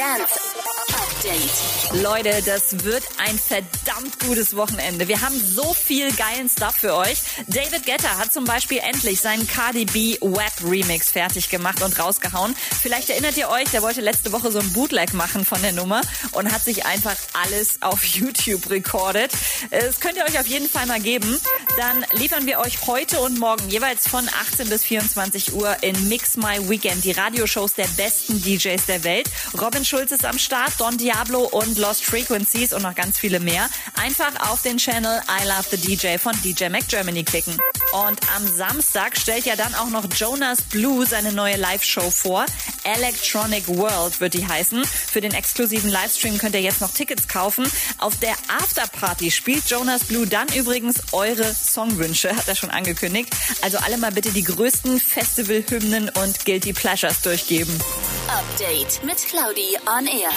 Dance Update. Leute, das wird ein verdammt gutes Wochenende. Wir haben so viel geilen Stuff für euch. David Guetta hat zum Beispiel endlich seinen Cardi B Web Remix fertig gemacht und rausgehauen. Vielleicht erinnert ihr euch, der wollte letzte Woche so ein Bootleg machen von der Nummer und hat sich einfach alles auf YouTube recordet. Das könnt ihr euch auf jeden Fall mal geben. Dann liefern wir euch heute und morgen jeweils von 18 bis 24 Uhr in Mix My Weekend die Radioshows der besten DJs der Welt. Robin Schulz ist am Start, Don Diablo und Lost Frequencies und noch ganz viele mehr. Einfach auf den Channel I Love the DJ von DJ Mac Germany klicken. Und am Samstag stellt ja dann auch noch Jonas Blue seine neue Live-Show vor. Electronic World wird die heißen. Für den exklusiven Livestream könnt ihr jetzt noch Tickets kaufen. Auf der Afterparty spielt Jonas Blue dann übrigens eure Songwünsche, hat er schon angekündigt. Also alle mal bitte die größten Festival-Hymnen und Guilty Pleasures durchgeben. Update mit Claudi on Air.